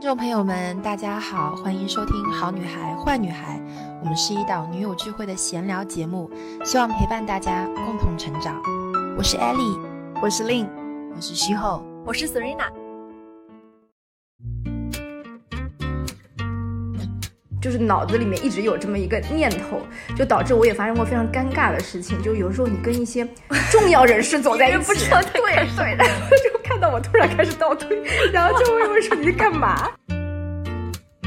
听众朋友们，大家好，欢迎收听《好女孩坏女孩》，我们是一档女友聚会的闲聊节目，希望陪伴大家共同成长。我是 Ellie，我是 Lin，我是徐后，我是 Serena。就是脑子里面一直有这么一个念头，就导致我也发生过非常尴尬的事情。就有时候你跟一些重要人士走在一起，不知道对 对，然后就看到我突然开始倒退，然后就问我说你在干嘛？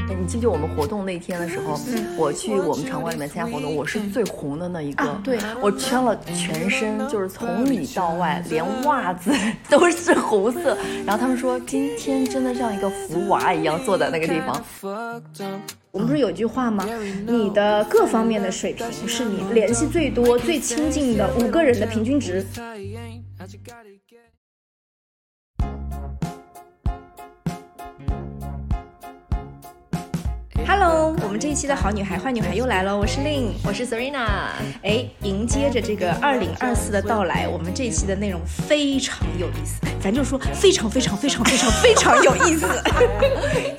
你记得我们活动那天的时候，我去我们场馆里面参加活动，我是最红的那一个。对，我穿了全身，就是从里到外，连袜子 都是红色。然后他们说，今天真的像一个福娃一样坐在那个地方。我们不是有句话吗？你的各方面的水平是你联系最多、最亲近的五个人的平均值。Hello，我们这一期的好女孩坏女孩又来了，我是 Lin，我是 Serena。哎，迎接着这个二零二四的到来，我们这一期的内容非常有意思，咱就说非常非常非常非常非常有意思。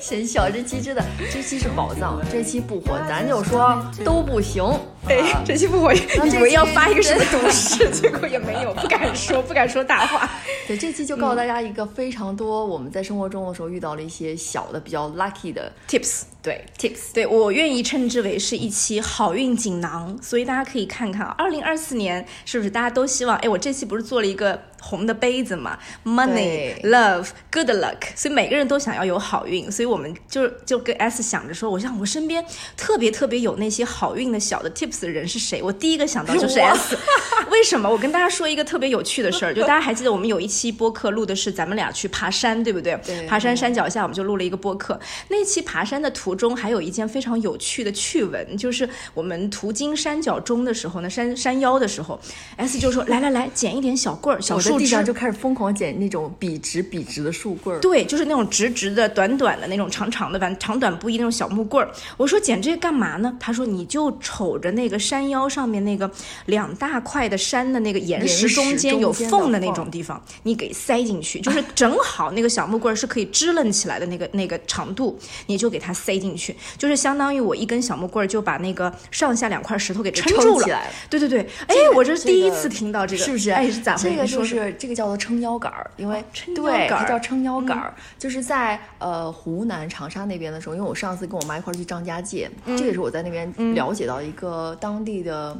显小这期真的，这期是宝藏，这期不火，咱就说都不行。哎，这期不火，以为要发一个什么毒誓，结果也没有，不敢说，不敢说大话。对，这期就告诉大家一个非常多我们在生活中的时候遇到了一些小的比较 lucky 的 tips。对，tips，对我愿意称之为是一期好运锦囊，所以大家可以看看，二零二四年是不是大家都希望？哎，我这期不是做了一个红的杯子嘛？Money, love, good luck，所以每个人都想要有好运，所以我们就就跟 S 想着说，我想我身边特别特别有那些好运的小的 tips 的人是谁？我第一个想到就是 S，为什么？我跟大家说一个特别有趣的事儿，就大家还记得我们有一期播客录的是咱们俩去爬山，对不对？对，爬山山脚下我们就录了一个播客，那期爬山的途。中还有一件非常有趣的趣闻，就是我们途经山脚中的时候呢，山山腰的时候，S 就说：“来来来，捡一点小棍儿、小树枝。”就开始疯狂捡那种笔直笔直的树棍儿。对，就是那种直直的、短短的那种长长的，反正长短不一那种小木棍儿。我说捡这个干嘛呢？他说：“你就瞅着那个山腰上面那个两大块的山的那个岩石中间有缝的那种地方，你给塞进去，就是 正好那个小木棍儿是可以支棱起来的那个那个长度，你就给它塞进。”去就是相当于我一根小木棍儿就把那个上下两块石头给撑住了。对对对，哎，我这是第一次听到这个，是不是？哎，是咋回事？这个就是这个叫做撑腰杆儿，因为对，它叫撑腰杆儿，就是在呃湖南长沙那边的时候，因为我上次跟我妈一块儿去张家界，这也是我在那边了解到一个当地的。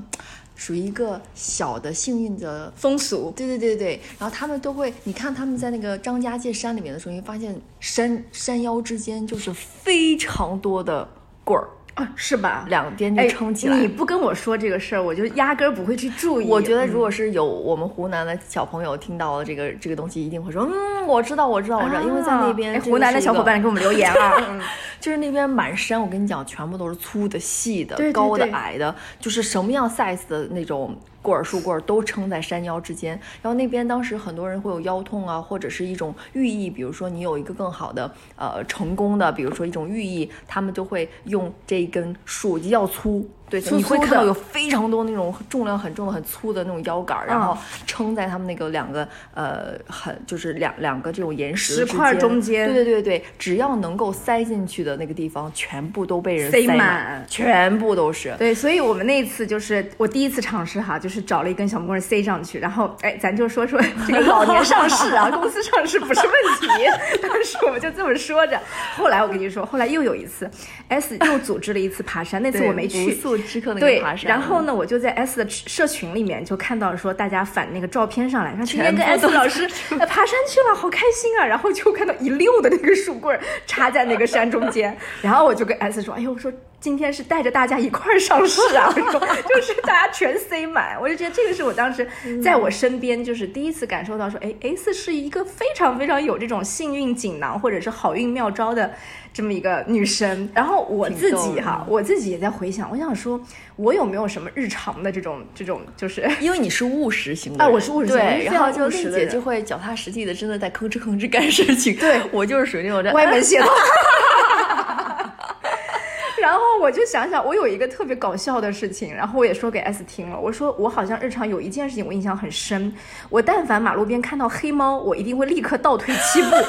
属于一个小的幸运的风俗，对对对对然后他们都会，你看他们在那个张家界山里面的时候，你会发现山山腰之间就是非常多的棍儿。啊，是吧？两边就撑起来。你不跟我说这个事儿，我就压根儿不会去注意。我觉得，如果是有我们湖南的小朋友听到了这个这个东西，一定会说：“嗯，我知道，我知道，我知道。”因为在那边，湖南的小伙伴给我们留言啊，就是那边满山，我跟你讲，全部都是粗的、细的、高的、矮的，就是什么样 size 的那种。棍儿、树棍儿都撑在山腰之间，然后那边当时很多人会有腰痛啊，或者是一种寓意，比如说你有一个更好的呃成功的，比如说一种寓意，他们就会用这一根树要粗。对，你会看到有非常多那种重量很重的、很粗的那种腰杆，然后撑在他们那个两个呃很就是两两个这种岩石石块中间。对对对对，只要能够塞进去的那个地方，全部都被人塞满，全部都是。对，所以我们那次就是我第一次尝试哈，就是找了一根小木棍塞上去，然后哎，咱就说说 这个老年上市啊，公司上市不是问题。当时我们就这么说着，后来我跟你说，后来又有一次，S 又组织了一次爬山，那次我没去。对，然后呢，我就在 S 的社群里面就看到说大家反那个照片上来，说今天跟 S 老师爬山去了，好开心啊！然后就看到一溜的那个树棍插在那个山中间，然后我就跟 S 说，哎呦，我说。今天是带着大家一块儿上市啊！我说就是大家全塞满，我就觉得这个是我当时在我身边就是第一次感受到说，哎，S 是一个非常非常有这种幸运锦囊或者是好运妙招的这么一个女生。然后我自己哈，我自己也在回想，我想说，我有没有什么日常的这种这种，就是 因为你是务实型的啊，我是务实型，对，然后就丽姐就会脚踏实地的，真的在吭哧吭哧干事情。对 我就是属于那种歪门邪道。然后后我就想想，我有一个特别搞笑的事情，然后我也说给 S 听了。我说我好像日常有一件事情我印象很深，我但凡马路边看到黑猫，我一定会立刻倒退七步。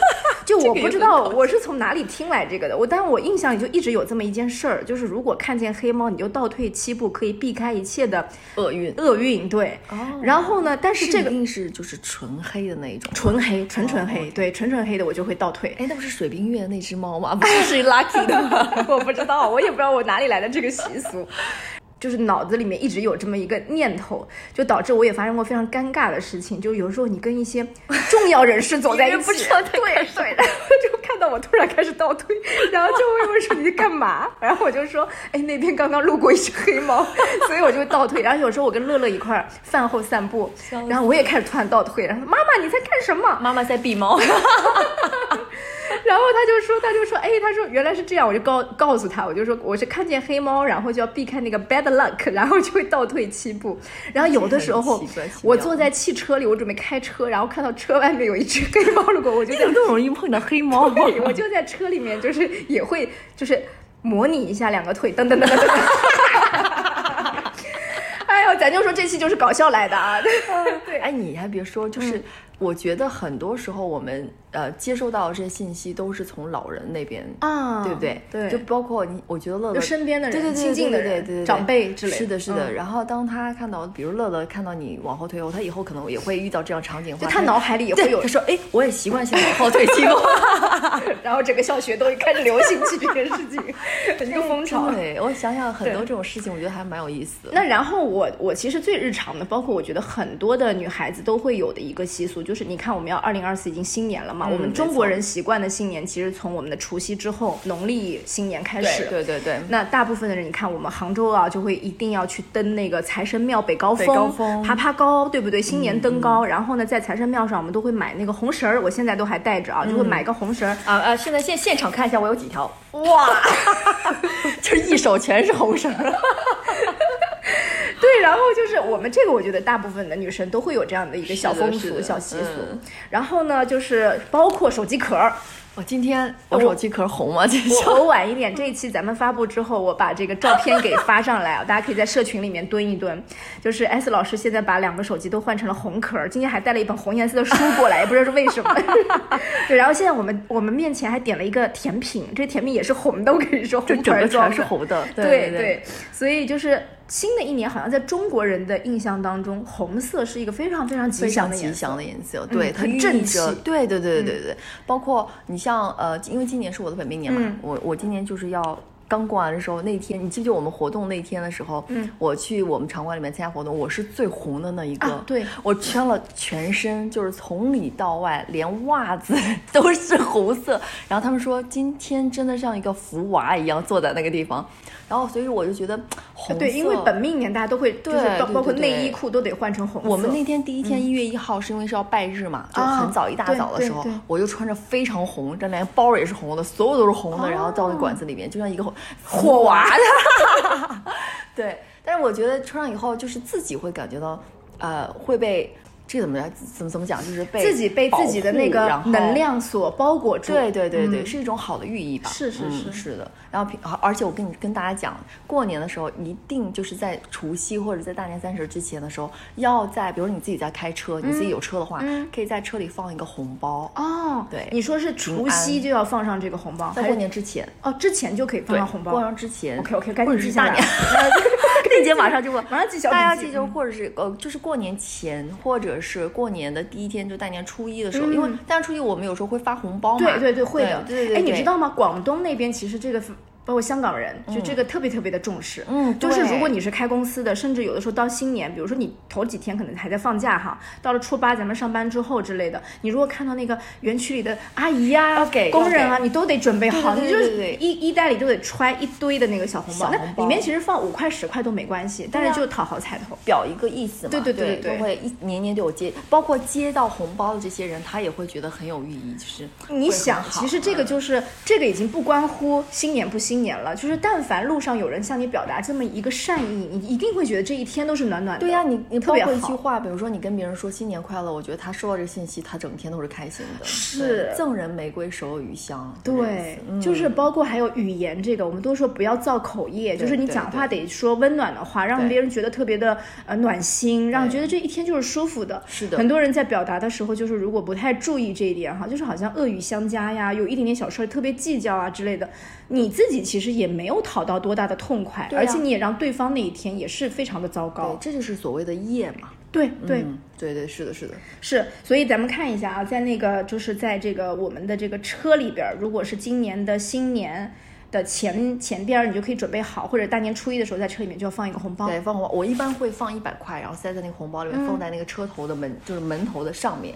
就我不知道我是从哪里听来这个的，我但我印象里就一直有这么一件事儿，就是如果看见黑猫，你就倒退七步，可以避开一切的厄运。厄运对。哦然后呢，但是这个一定是就是纯黑的那一种，纯黑，纯纯黑，对，纯纯黑的我就会倒退。哎，那不是水冰月那只猫吗？不是是 Lucky 的吗？我不知道，我也不知道我哪里来的这个习俗。就是脑子里面一直有这么一个念头，就导致我也发生过非常尴尬的事情。就有时候你跟一些重要人士走在 一起，对对，然后就看到我突然开始倒退，然后就会问说你在干嘛？然后我就说，哎，那边刚刚路过一只黑猫，所以我就倒退。然后有时候我跟乐乐一块儿饭后散步，然后我也开始突然倒退，然后妈妈你在干什么？妈妈在避猫。然后他就说，他就说，哎，他说原来是这样，我就告告诉他，我就说我是看见黑猫，然后就要避开那个 bad luck，然后就会倒退七步。然后有的时候，我坐在汽车里，我准备开车，然后看到车外面有一只黑猫路过，我就 这么容易碰到黑猫，我就在车里面，就是也会就是模拟一下两个腿，噔噔噔噔噔。哎呦，咱就说这期就是搞笑来的啊！对，哎，你还别说，就是我觉得很多时候我们。呃，接收到这些信息都是从老人那边啊，对不对？对，就包括你，我觉得乐乐身边的人、对对亲近的人、长辈之类，是的，是的。然后当他看到，比如乐乐看到你往后退后，他以后可能也会遇到这样场景，就他脑海里也会有。他说：“哎，我也习惯性往后退几步。”然后整个小学都开始流行起这件事情，一个风潮。对，我想想很多这种事情，我觉得还蛮有意思。那然后我我其实最日常的，包括我觉得很多的女孩子都会有的一个习俗，就是你看我们要二零二四已经新年了嘛，我们中国人。习惯的新年其实从我们的除夕之后，农历新年开始。对对对。那大部分的人，你看我们杭州啊，就会一定要去登那个财神庙北高峰，高峰爬爬高，对不对？新年登高，然后呢，在财神庙上，我们都会买那个红绳儿，我现在都还带着啊，就会买个红绳儿啊啊！现在现现场看一下，我有几条，哇，就一手全是红绳儿。对，然后就是我们这个，我觉得大部分的女生都会有这样的一个小风俗、小习俗。然后呢，就是包括手机壳。我今天我手机壳红吗？我我晚一点，这一期咱们发布之后，我把这个照片给发上来啊，大家可以在社群里面蹲一蹲。就是 S 老师现在把两个手机都换成了红壳，今天还带了一本红颜色的书过来，也不知道是为什么。对，然后现在我们我们面前还点了一个甜品，这甜品也是红的，我跟你说，红壳全是红的。对对，所以就是。新的一年好像在中国人的印象当中，红色是一个非常非常吉祥的吉祥的颜色，对，它正气。对对对对对对，包括你像呃，因为今年是我的本命年嘛，我我今年就是要。刚过完的时候，那天你记不记得我们活动那天的时候，嗯，我去我们场馆里面参加活动，我是最红的那一个，对我穿了全身，就是从里到外，连袜子都是红色。然后他们说今天真的像一个福娃一样坐在那个地方，然后所以我就觉得红色，对，因为本命年大家都会，就是包括内衣裤都得换成红色。我们那天第一天一月一号是因为是要拜日嘛，就很早一大早的时候，我就穿着非常红，这连包也是红的，所有都是红的，然后到那馆子里面就像一个。火娃的，对，但是我觉得穿上以后，就是自己会感觉到，呃，会被。这怎么样？怎么怎么讲？就是被自己被自己的那个能量所包裹住。对对对对，是一种好的寓意吧？是是是是的。然后，而且我跟你跟大家讲，过年的时候一定就是在除夕或者在大年三十之前的时候，要在比如你自己在开车，你自己有车的话，可以在车里放一个红包哦。对，你说是除夕就要放上这个红包，在过年之前哦，之前就可以放上红包。过年之前，OK OK，赶紧记下来。那姐马上就过，马上记小大家记就或者是呃，就是过年前或者是过年的第一天，就大年初一的时候，因为大年初一我们有时候会发红包嘛。对对对，会的。对对对。哎，你知道吗？广东那边其实这个。包括香港人，就这个特别特别的重视。嗯，就是如果你是开公司的，甚至有的时候到新年，比如说你头几天可能还在放假哈，到了初八咱们上班之后之类的，你如果看到那个园区里的阿姨呀、工人啊，你都得准备好，你就是衣衣袋里都得揣一堆的那个小红包。那里面其实放五块十块都没关系，但是就讨好彩头，表一个意思嘛。对对对对，都会一年年都有接，包括接到红包的这些人，他也会觉得很有寓意，就是你想，其实这个就是这个已经不关乎新年不新。新年了，就是但凡路上有人向你表达这么一个善意，你一定会觉得这一天都是暖暖的。对呀，你你特别好一句话，比如说你跟别人说新年快乐，我觉得他收到这个信息，他整天都是开心的。是赠人玫瑰，手有余香。对，就是包括还有语言这个，我们都说不要造口业，就是你讲话得说温暖的话，让别人觉得特别的呃暖心，让觉得这一天就是舒服的。是的，很多人在表达的时候，就是如果不太注意这一点哈，就是好像恶语相加呀，有一点点小事特别计较啊之类的，你自己其实也没有讨到多大的痛快，而且你也让对方那一天也是非常的糟糕。这就是所谓的业嘛。对对对对，是的，是的，是。所以咱们看一下啊，在那个就是在这个我们的这个车里边，如果是今年的新年的前前边，你就可以准备好，或者大年初一的时候在车里面就要放一个红包。对，放红包。我一般会放一百块，然后塞在那个红包里面，放在那个车头的门，就是门头的上面，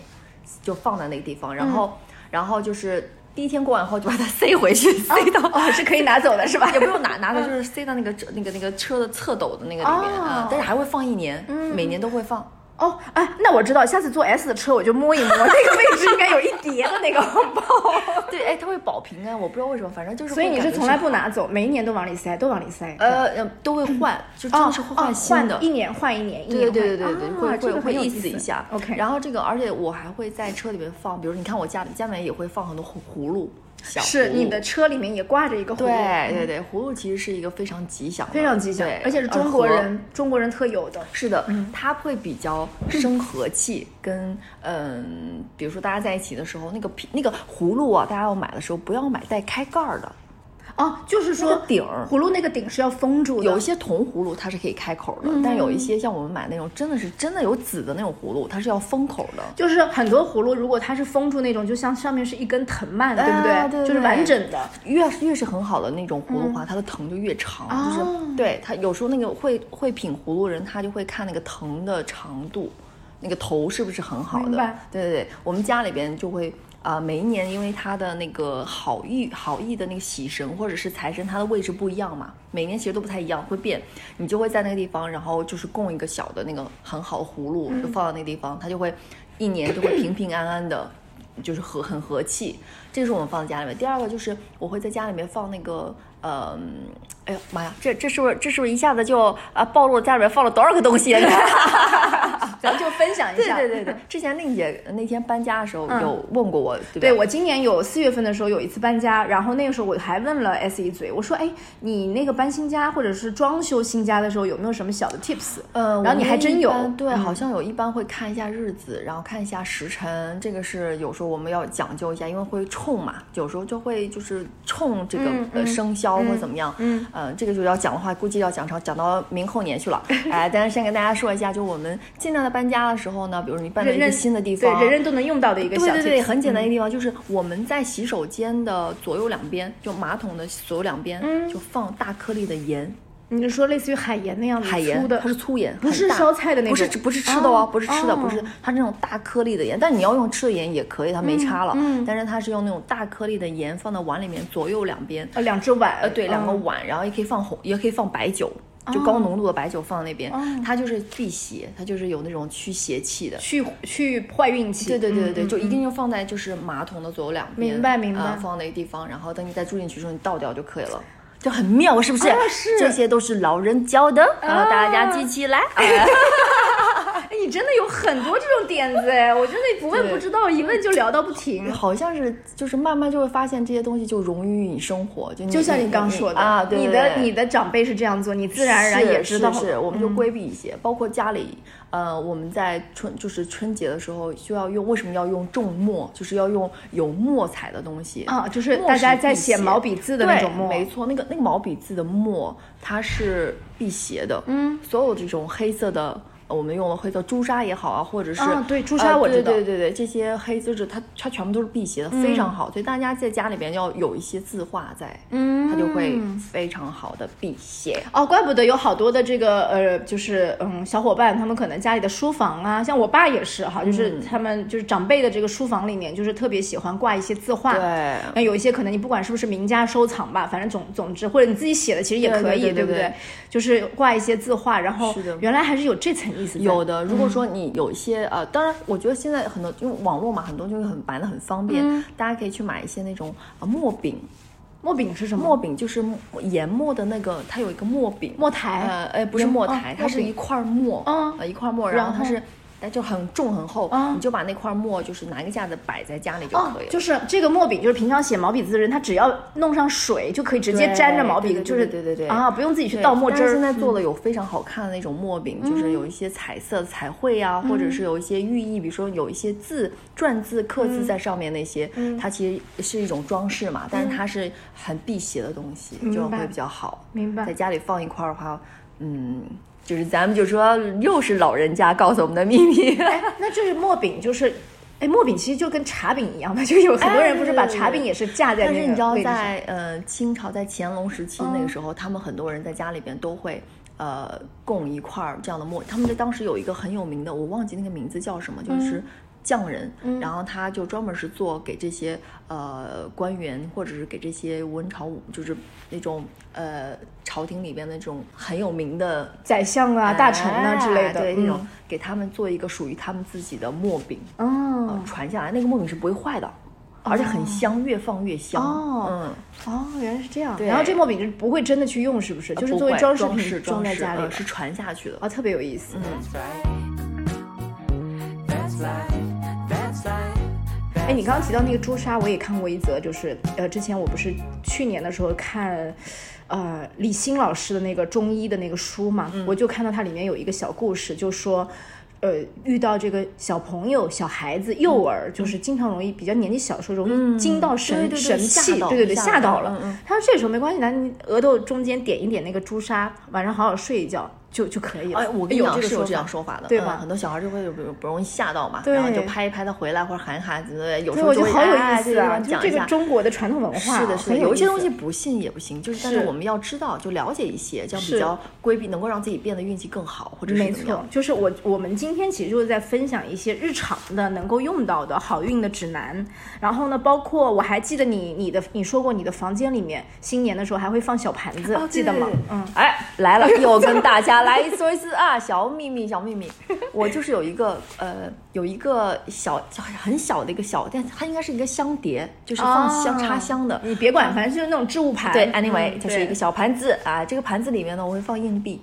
就放在那个地方。然后，然后就是第一天过完后就把它塞回去，塞到哦，是可以拿走的，是吧？也不用拿，拿走就是塞到那个那个那个车的侧斗的那个里面啊。但是还会放一年，每年都会放。哦，哎，那我知道，下次坐 S 的车我就摸一摸那个位置，应该有一叠的那个红包。对，哎，它会保平安，我不知道为什么，反正就是。所以你是从来不拿走，每一年都往里塞，都往里塞。呃，都会换，就真的是会换新的，一年换一年，一年对对对对对，会会会意思一下。OK，然后这个，而且我还会在车里面放，比如你看我家里家里面也会放很多葫葫芦。是你的车里面也挂着一个葫芦，对对对，葫芦其实是一个非常吉祥，非常吉祥，而且是中国人中国人特有的。是的，它会比较生和气，跟嗯，比如说大家在一起的时候，那个皮那个葫芦啊，大家要买的时候不要买带开盖儿的。哦，就是说顶葫芦那个顶是要封住的。有一些铜葫芦它是可以开口的，但有一些像我们买那种真的是真的有籽的那种葫芦，它是要封口的。就是很多葫芦如果它是封住那种，就像上面是一根藤蔓，对不对？就是完整的。越越是很好的那种葫芦话，它的藤就越长。就是对它有时候那个会会品葫芦人，他就会看那个藤的长度，那个头是不是很好的？对对对，我们家里边就会。啊，每一年因为他的那个好意好意的那个喜神或者是财神，它的位置不一样嘛，每年其实都不太一样，会变。你就会在那个地方，然后就是供一个小的那个很好的葫芦，就放到那个地方，它就会一年就会平平安安的，就是和很和气。这是我们放在家里面。第二个就是我会在家里面放那个。嗯，哎呦妈呀，这这是不是这是不是一下子就啊暴露家里面放了多少个东西？咱就分享一下。对对对对，之前令姐那天搬家的时候有问过我，对对？我今年有四月份的时候有一次搬家，然后那个时候我还问了 S 一嘴，我说哎，你那个搬新家或者是装修新家的时候有没有什么小的 tips？嗯，然后你还真有，对，好像有一般会看一下日子，然后看一下时辰，这个是有时候我们要讲究一下，因为会冲嘛，有时候就会就是冲这个呃生肖。或怎么样？嗯，呃，这个就要讲的话，估计要讲成讲到明后年去了。哎，但是先跟大家说一下，就我们尽量的搬家的时候呢，比如你搬到一个新的地方，对，人人都能用到的一个小对对对，很简单一个地方，就是我们在洗手间的左右两边，就马桶的左右两边，就放大颗粒的盐。你是说类似于海盐那样的海盐的？它是粗盐，不是烧菜的那种，不是不是吃的哦，不是吃的，不是它那种大颗粒的盐。但你要用吃的盐也可以，它没差了。嗯，但是它是用那种大颗粒的盐放到碗里面，左右两边，呃，两只碗，呃，对，两个碗，然后也可以放红，也可以放白酒，就高浓度的白酒放那边，它就是辟邪，它就是有那种驱邪气的，去去坏运气。对对对对对，就一定要放在就是马桶的左右两边，明白明白，放那个地方，然后等你再住进去的时候，你倒掉就可以了。就很妙，是不是？是，这些都是老人教的，然后大家记起来。你真的有很多这种点子哎，我真的不问不知道，一问就聊到不停。好像是，就是慢慢就会发现这些东西就融于你生活，就就像你刚说的啊，你的你的长辈是这样做，你自然而然也知道。是，我们就规避一些，包括家里，呃，我们在春就是春节的时候就要用，为什么要用重墨？就是要用有墨彩的东西啊，就是大家在写毛笔字的那种墨，没错，那个那个毛笔字的墨它是辟邪的，嗯，所有这种黑色的。我们用了黑色朱砂也好啊，或者是对朱砂我知道，对对对，这些黑资质它它全部都是辟邪的，非常好。所以大家在家里边要有一些字画在，嗯，它就会非常好的辟邪。哦，怪不得有好多的这个呃，就是嗯，小伙伴他们可能家里的书房啊，像我爸也是哈，就是他们就是长辈的这个书房里面，就是特别喜欢挂一些字画。对，那有一些可能你不管是不是名家收藏吧，反正总总之或者你自己写的其实也可以，对不对？就是挂一些字画，然后原来还是有这层意思。有的，如果说你有一些呃，当然，我觉得现在很多因为网络嘛，很多就会很买的很方便，大家可以去买一些那种啊墨饼。墨饼是什么？墨饼就是研磨的那个，它有一个墨饼，墨台。呃，哎，不是墨台，它是一块墨，呃，一块墨，然后它是。但就很重很厚，你就把那块墨就是拿一个架子摆在家里就可以了。就是这个墨饼，就是平常写毛笔字的人，他只要弄上水就可以直接沾着毛笔，就是对对对啊，不用自己去倒墨汁儿。现在做的有非常好看的那种墨饼，就是有一些彩色彩绘啊，或者是有一些寓意，比如说有一些字篆字刻字在上面那些，它其实是一种装饰嘛，但是它是很辟邪的东西，就会比较好。明白。在家里放一块的话，嗯。就是咱们就说又是老人家告诉我们的秘密，那就是墨饼，就是哎，墨饼其实就跟茶饼一样的，就有很多人不是把茶饼也是架在那个。但是你知道，在呃清朝在乾隆时期那个时候，他们很多人在家里边都会呃供一块这样的墨。他们在当时有一个很有名的，我忘记那个名字叫什么，就是。匠人，然后他就专门是做给这些呃官员，或者是给这些文朝武，就是那种呃朝廷里边的这种很有名的宰相啊、大臣啊之类的，对那种给他们做一个属于他们自己的墨饼，哦，传下来那个墨饼是不会坏的，而且很香，越放越香。哦，嗯，哦，原来是这样。然后这墨饼是不会真的去用，是不是？就是作为装饰品装在家里，是传下去的。啊，特别有意思。哎，你刚刚提到那个朱砂，我也看过一则，就是呃，之前我不是去年的时候看，呃，李欣老师的那个中医的那个书嘛，我就看到它里面有一个小故事，就说，呃，遇到这个小朋友、小孩子、幼儿，就是经常容易比较年纪小的时候容易惊到神神气，对对对，吓到了。他说这时候没关系，那你额头中间点一点那个朱砂，晚上好好睡一觉。就就可以了。哎，我跟你讲是有这样说法的，对吧？很多小孩就会不不容易吓到嘛，然后就拍一拍他回来或者喊一喊，有时候我觉得好有意思啊，就这个中国的传统文化，是的，是的。有一些东西不信也不行，就是但是我们要知道，就了解一些，这样比较规避，能够让自己变得运气更好，或者是没错。就是我我们今天其实就是在分享一些日常的能够用到的好运的指南。然后呢，包括我还记得你你的你说过你的房间里面新年的时候还会放小盘子，记得吗？嗯，哎，来了，又跟大家来说一次。啊，小秘密，小秘密，我就是有一个呃，有一个小小很小的一个小，但它应该是一个香碟，就是放香插香的。你别管，反正就是那种置物盘。对，anyway，就是一个小盘子啊。这个盘子里面呢，我会放硬币。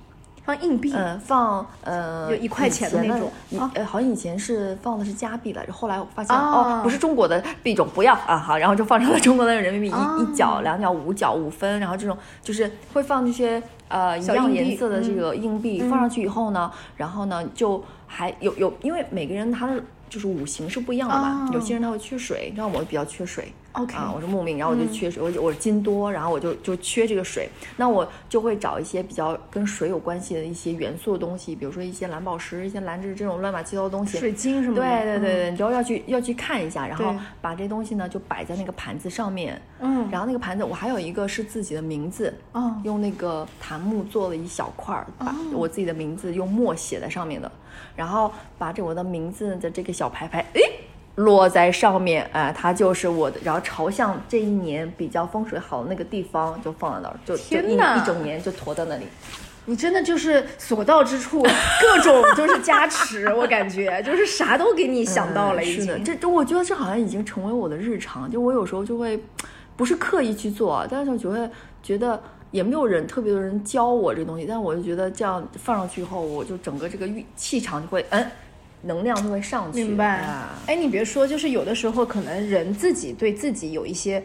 放硬币，嗯，放呃，有一块钱的那种，呃，好像以前是放的是加币来着，后来我发现哦，不是中国的币种，不要啊，好，然后就放成了 中国的人民币，一一角、两角、五角、五分，然后这种就是会放这些呃一样颜色的这个硬币，放上去以后呢，然后呢就还有有，因为每个人他的。就是五行是不一样的嘛，有些人他会缺水，像我比较缺水，OK 啊，我是木命，然后我就缺水，我我是金多，然后我就就缺这个水，那我就会找一些比较跟水有关系的一些元素的东西，比如说一些蓝宝石、一些蓝质这种乱七八糟的东西，水晶什么的？对对对对，你就要去要去看一下，然后把这东西呢就摆在那个盘子上面，嗯，然后那个盘子我还有一个是自己的名字，嗯，用那个檀木做了一小块儿，把我自己的名字用墨写在上面的。然后把这我的名字的这个小牌牌，哎，落在上面，哎，它就是我的。然后朝向这一年比较风水好的那个地方，就放在那儿，就就一一整年就驮在那里。你真的就是所到之处各种就是加持，我感觉就是啥都给你想到了。是的，这这我觉得这好像已经成为我的日常。就我有时候就会不是刻意去做，但是就会觉得。也没有人特别多人教我这东西，但我就觉得这样放上去以后，我就整个这个运气场就会，嗯，能量就会上去。明白。哎，你别说，就是有的时候可能人自己对自己有一些。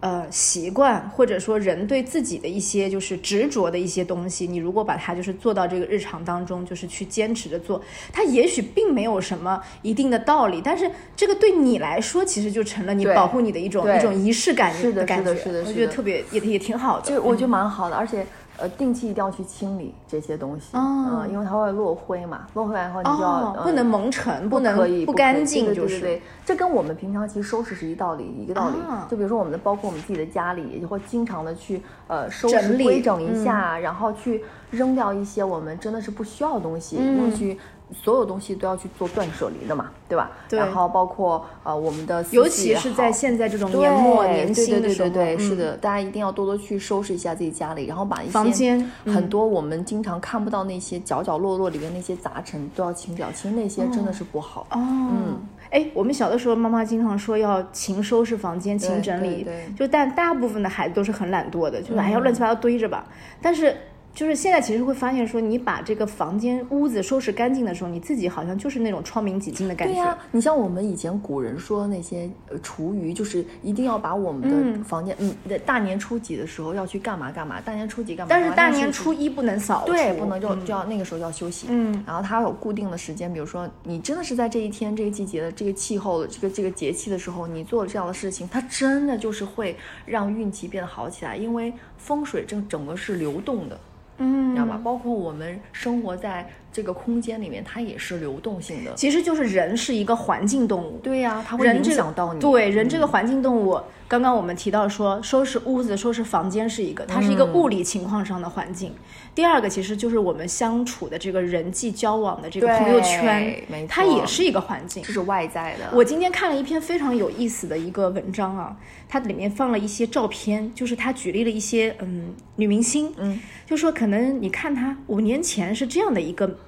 呃，习惯或者说人对自己的一些就是执着的一些东西，你如果把它就是做到这个日常当中，就是去坚持着做，它也许并没有什么一定的道理，但是这个对你来说，其实就成了你保护你的一种一种仪式感的感觉，我觉得特别也也挺好的，就我觉得蛮好的，而且。呃，定期一定要去清理这些东西，嗯，因为它会落灰嘛，落灰完以后你就要不能蒙尘，不能不干净，就是对，这跟我们平常其实收拾是一道理，一个道理。就比如说我们的，包括我们自己的家里，也会经常的去呃收拾规整一下，然后去扔掉一些我们真的是不需要的东西，用去所有东西都要去做断舍离的嘛，对吧？对。然后包括呃我们的，尤其是在现在这种年末年新的时候，对对对，是的，大家一定要多多去收拾一下自己家里，然后把一些房间很多我们经常看不到那些角角落落里面那些杂陈都要清掉，其实那些真的是不好。哦。嗯。哎，我们小的时候，妈妈经常说要勤收拾房间、勤整理，就但大部分的孩子都是很懒惰的，就是哎呀乱七八糟堆着吧，但是。就是现在，其实会发现说，你把这个房间、屋子收拾干净的时候，你自己好像就是那种窗明几净的感觉。对呀，你像我们以前古人说那些呃厨余，就是一定要把我们的房间，嗯，大年初几的时候要去干嘛干嘛，大年初几干嘛。但是大年初一不能扫除，对，不能就就要那个时候要休息。嗯，然后它有固定的时间，比如说你真的是在这一天、这个季节的这个气候的这个这个节气的时候，你做这样的事情，它真的就是会让运气变得好起来，因为风水这整个是流动的。嗯，你知道吗？包括我们生活在这个空间里面，它也是流动性的。其实就是人是一个环境动物，对呀，它会影响到你。对，人这个环境动物。刚刚我们提到说，收拾屋子、收拾房间是一个，它是一个物理情况上的环境。第二个其实就是我们相处的这个人际交往的这个朋友圈，它也是一个环境，这是外在的。我今天看了一篇非常有意思的一个文章啊，它里面放了一些照片，就是他举例了一些嗯女明星，嗯，就说可能你看她五年前是这样的一个。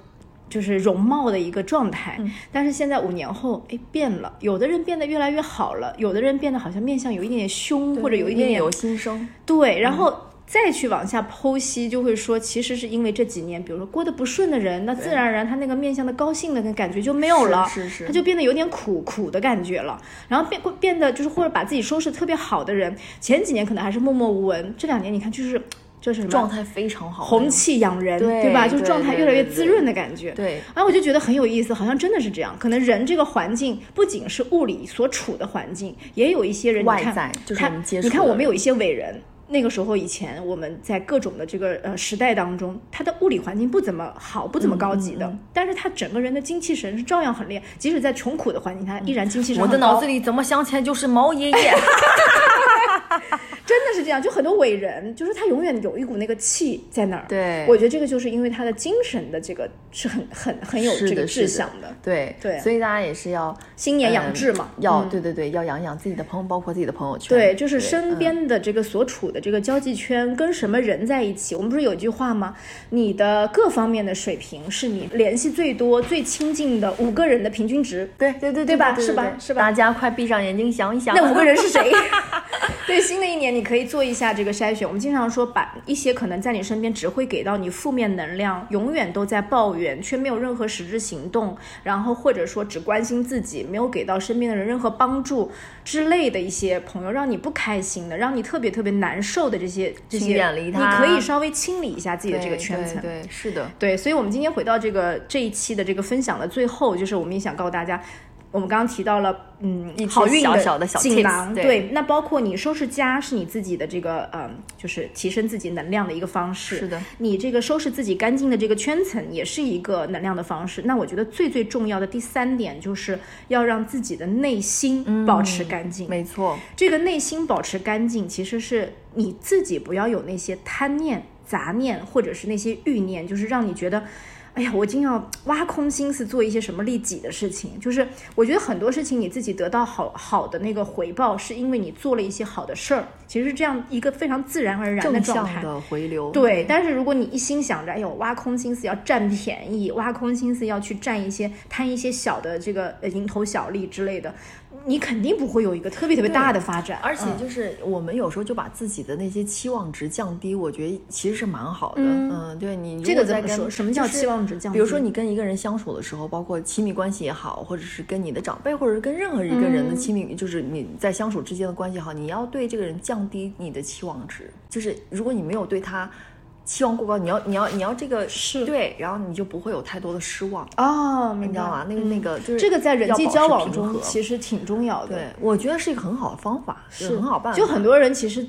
就是容貌的一个状态，但是现在五年后，哎，变了。有的人变得越来越好了，有的人变得好像面相有一点点凶，或者有一点点有心生。对，然后再去往下剖析，就会说，其实是因为这几年，比如说过得不顺的人，那自然而然他那个面相的高兴的感觉就没有了，是是，他就变得有点苦苦的感觉了。然后变变得就是或者把自己收拾特别好的人，前几年可能还是默默无闻，这两年你看就是。就是状态非常好，红气养人，对吧？就是状态越来越滋润的感觉。对，然后我就觉得很有意思，好像真的是这样。可能人这个环境不仅是物理所处的环境，也有一些人外在，就是我们接触。你看，我们有一些伟人，那个时候以前我们在各种的这个呃时代当中，他的物理环境不怎么好，不怎么高级的，但是他整个人的精气神是照样很烈，即使在穷苦的环境，他依然精气神。我的脑子里怎么想起来就是毛爷爷。真的是这样，就很多伟人，就是他永远有一股那个气在那儿。对，我觉得这个就是因为他的精神的这个是很很很有这个志向的。对对，所以大家也是要新年养志嘛，要对对对，要养养自己的朋友，包括自己的朋友圈。对，就是身边的这个所处的这个交际圈，跟什么人在一起。我们不是有一句话吗？你的各方面的水平是你联系最多、最亲近的五个人的平均值。对对对对吧？是吧？是吧？大家快闭上眼睛想一想，那五个人是谁？对，新的一年你可以做一下这个筛选。我们经常说，把一些可能在你身边只会给到你负面能量，永远都在抱怨，却没有任何实质行动，然后或者说只关心自己，没有给到身边的人任何帮助之类的一些朋友，让你不开心的，让你特别特别难受的这些这些，远离他。你可以稍微清理一下自己的这个圈层。对，是的，对。所以，我们今天回到这个这一期的这个分享的最后，就是我们也想告诉大家。我们刚刚提到了，嗯，好运的锦囊，对，那包括你收拾家是你自己的这个，嗯，就是提升自己能量的一个方式。是的，你这个收拾自己干净的这个圈层也是一个能量的方式。那我觉得最最重要的第三点就是要让自己的内心保持干净。没错，这个内心保持干净，其实是你自己不要有那些贪念、杂念，或者是那些欲念，就是让你觉得。哎呀，我竟要挖空心思做一些什么利己的事情，就是我觉得很多事情你自己得到好好的那个回报，是因为你做了一些好的事儿，其实是这样一个非常自然而然的状态。的回流。对，但是如果你一心想着，哎呦，挖空心思要占便宜，挖空心思要去占一些贪一些小的这个蝇头小利之类的。你肯定不会有一个特别特别大的发展，而且就是我们有时候就把自己的那些期望值降低，我觉得其实是蛮好的。嗯，对你这个怎么说？什么叫期望值降低？比如说你跟一个人相处的时候，包括亲密关系也好，或者是跟你的长辈，或者是跟任何一个人的亲密，就是你在相处之间的关系好，你要对这个人降低你的期望值。就是如果你没有对他。期望过高，你要你要你要这个是对，然后你就不会有太多的失望哦，你知道吗？那个那个就是这个在人际交往中其实挺重要的。对，我觉得是一个很好的方法，是很好办。就很多人其实，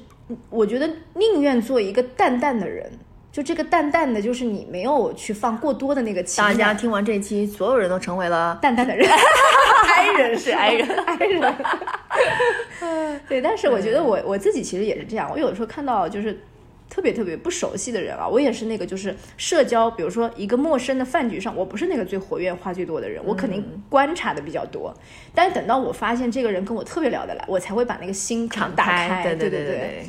我觉得宁愿做一个淡淡的人，就这个淡淡的，就是你没有去放过多的那个情。大家听完这期，所有人都成为了淡淡的人，爱人是爱人，爱人。对，但是我觉得我我自己其实也是这样，我有的时候看到就是。特别特别不熟悉的人啊，我也是那个就是社交，比如说一个陌生的饭局上，我不是那个最活跃、话最多的人，我肯定观察的比较多。但是等到我发现这个人跟我特别聊得来，我才会把那个心敞打开。对对对对。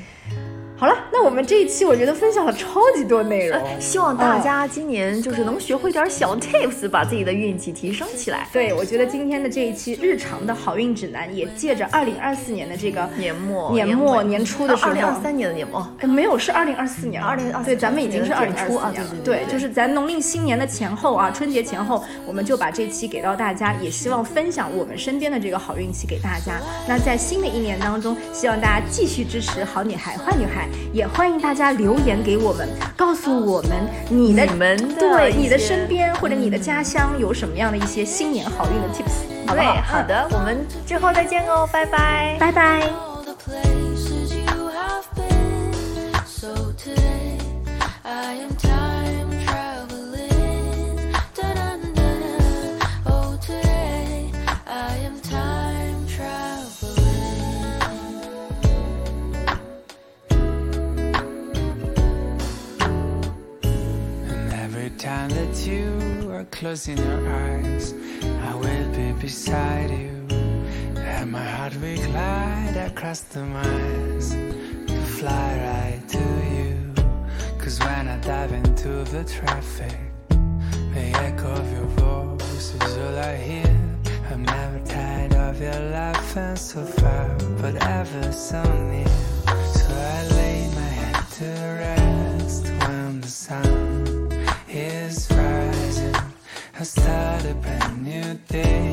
好了，那我们这一期我觉得分享了超级多内容，希望大家今年就是能学会点小 tips，把自己的运气提升起来。对，我觉得今天的这一期日常的好运指南，也借着二零二四年的这个年末、年末、年初的时候，二零二三年的年末，没有是二零二四年，二零二对，咱们已经是二零二四年对，就是咱农历新年的前后啊，春节前后，我们就把这期给到大家，也希望分享我们身边的这个好运气给大家。那在新的一年当中，希望大家继续支持好女孩、坏女孩，也欢迎大。家留言给我们，告诉我们你的们对你的身边或者你的家乡有什么样的一些新年好运的 tips，好不好？好的，我们之后再见哦，拜拜，拜拜。Closing your eyes, I will be beside you. And my heart will glide across the miles to fly right to you. Cause when I dive into the traffic, the echo of your voice is all I hear. I'm never tired of your laughing so far, but ever so near. So I lay my head to rest Day.